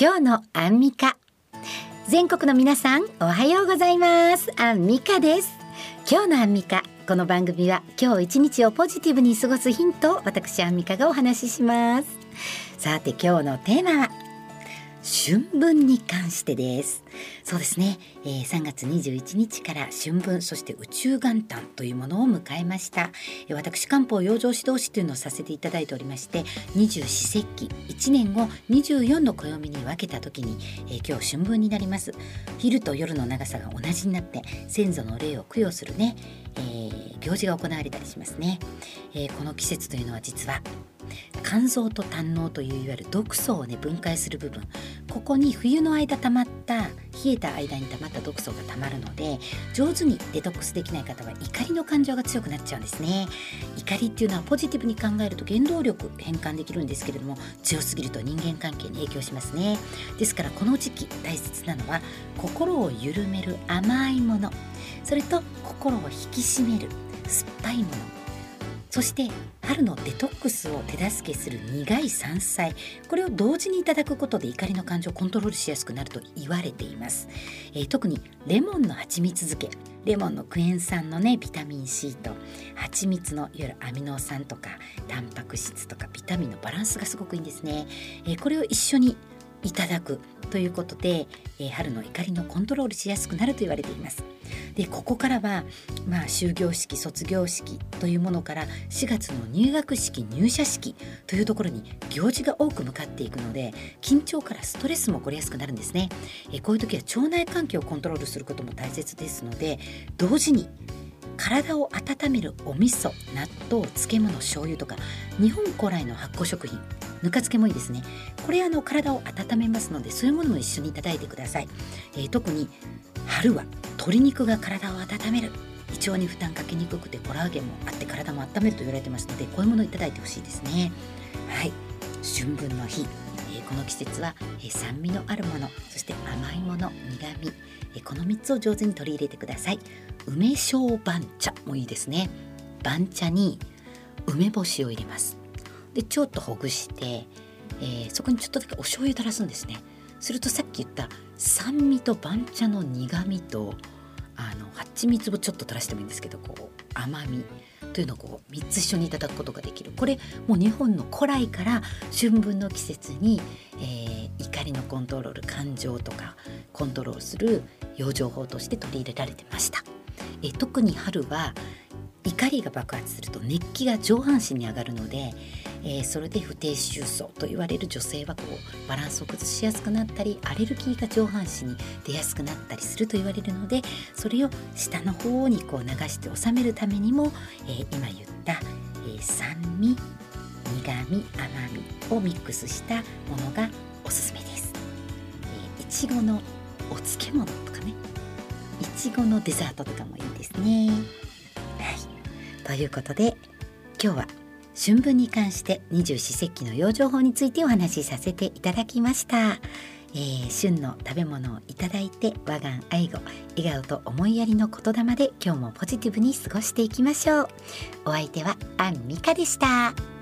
今日のアンミカ。全国の皆さんおはようございます。アンミカです。今日のアンミカこの番組は今日一日をポジティブに過ごすヒントを私アンミカがお話しします。さて今日のテーマは春分に関してです。そうですね、えー、3月21日から春分そして宇宙元旦というものを迎えました。私漢方養生指導士というのをさせていただいておりまして二十四節気1年を24の暦に分けた時に、えー、今日春分になります。昼と夜の長さが同じになって先祖の霊を供養するね、えー、行事が行われたりしますね、えこの季節というのは実は肝臓と胆のといういわゆる毒素をね分解する部分。ここに冬の間溜まった冷えた間に溜まった毒素が溜まるので上手にデトックスできない方は怒りの感情が強くなっちゃうんですね。怒りっていうのはポジティブに考えると原動力変換できるんですけれども強すぎると人間関係に影響しますね。ですからこの時期大切なのは心を緩める甘いもの。それと心を引き締める酸っぱいもの。そして春のデトックスを手助けする苦い山菜。これを同時にいただくことで怒りの感情をコントロールしやすくなると言われています、えー、特にレモンの蜂蜜漬け。レモンのクエン酸のねビタミン C と。蜂蜜のいわゆるアミノ酸とかタンパク質とかビタミンのバランスがすごくいいんですね、えー、これを一緒にいただくということで、えー、春の怒りのコントロールしやすくなると言われています。でここからは、まあ、終業式卒業式というものから4月の入学式入社式というところに行事が多く向かっていくので緊張からストレスも起こりやすくなるんですね。えこういう時は腸内環境をコントロールすることも大切ですので同時に体を温めるお味噌納豆漬物醤油とか日本古来の発酵食品ぬか漬けもいいですね。これあの体を温めますのでそういうものも一緒にいただいてください、えー、特に春は鶏肉が体を温める。胃腸に負担かけにくくてコラーゲンもあって体も温めると言われてますのでこういうものをいただいてほしいですね。はい。春分の日、えー、この季節は、えー、酸味のあるもの。そして甘いもの苦味、えー、この3つを上手に取り入れてください。梅小番茶もいいですね。番茶に梅干しを入れます。でちょっとほぐして、え、そこにちょっとだけお醤油垂らすんですね。するとさっき言った酸味と番茶の苦味とあの蜂蜜をちょっと垂らしてもいいんですけどこう甘みというのをこう3つ一緒にいただくことができるこれもう日本の古来から春分の季節に、えー、怒りのコントロール感情とかコントロールする養生法として取り入れられてました。え特に春は怒りが爆発すると熱気が上半身に上がるので、えー、それで不定収層と言われる女性はこうバランスを崩しやすくなったりアレルギーが上半身に出やすくなったりすると言われるのでそれを下の方にこう流して収めるためにも、えー、今言った、えー、酸味苦味甘みをミックスしたものがおすすめです。えー、いちごのお漬物とかねいちごのデザートとかもいいですね。はい、ということで今日は春分に関して二十四節気の養生法についてお話しさせていただきました。えー、旬の食べ物をいただいて和顔愛護笑顔と思いやりの言霊で今日もポジティブに過ごしていきましょうお相手はアンミカでした。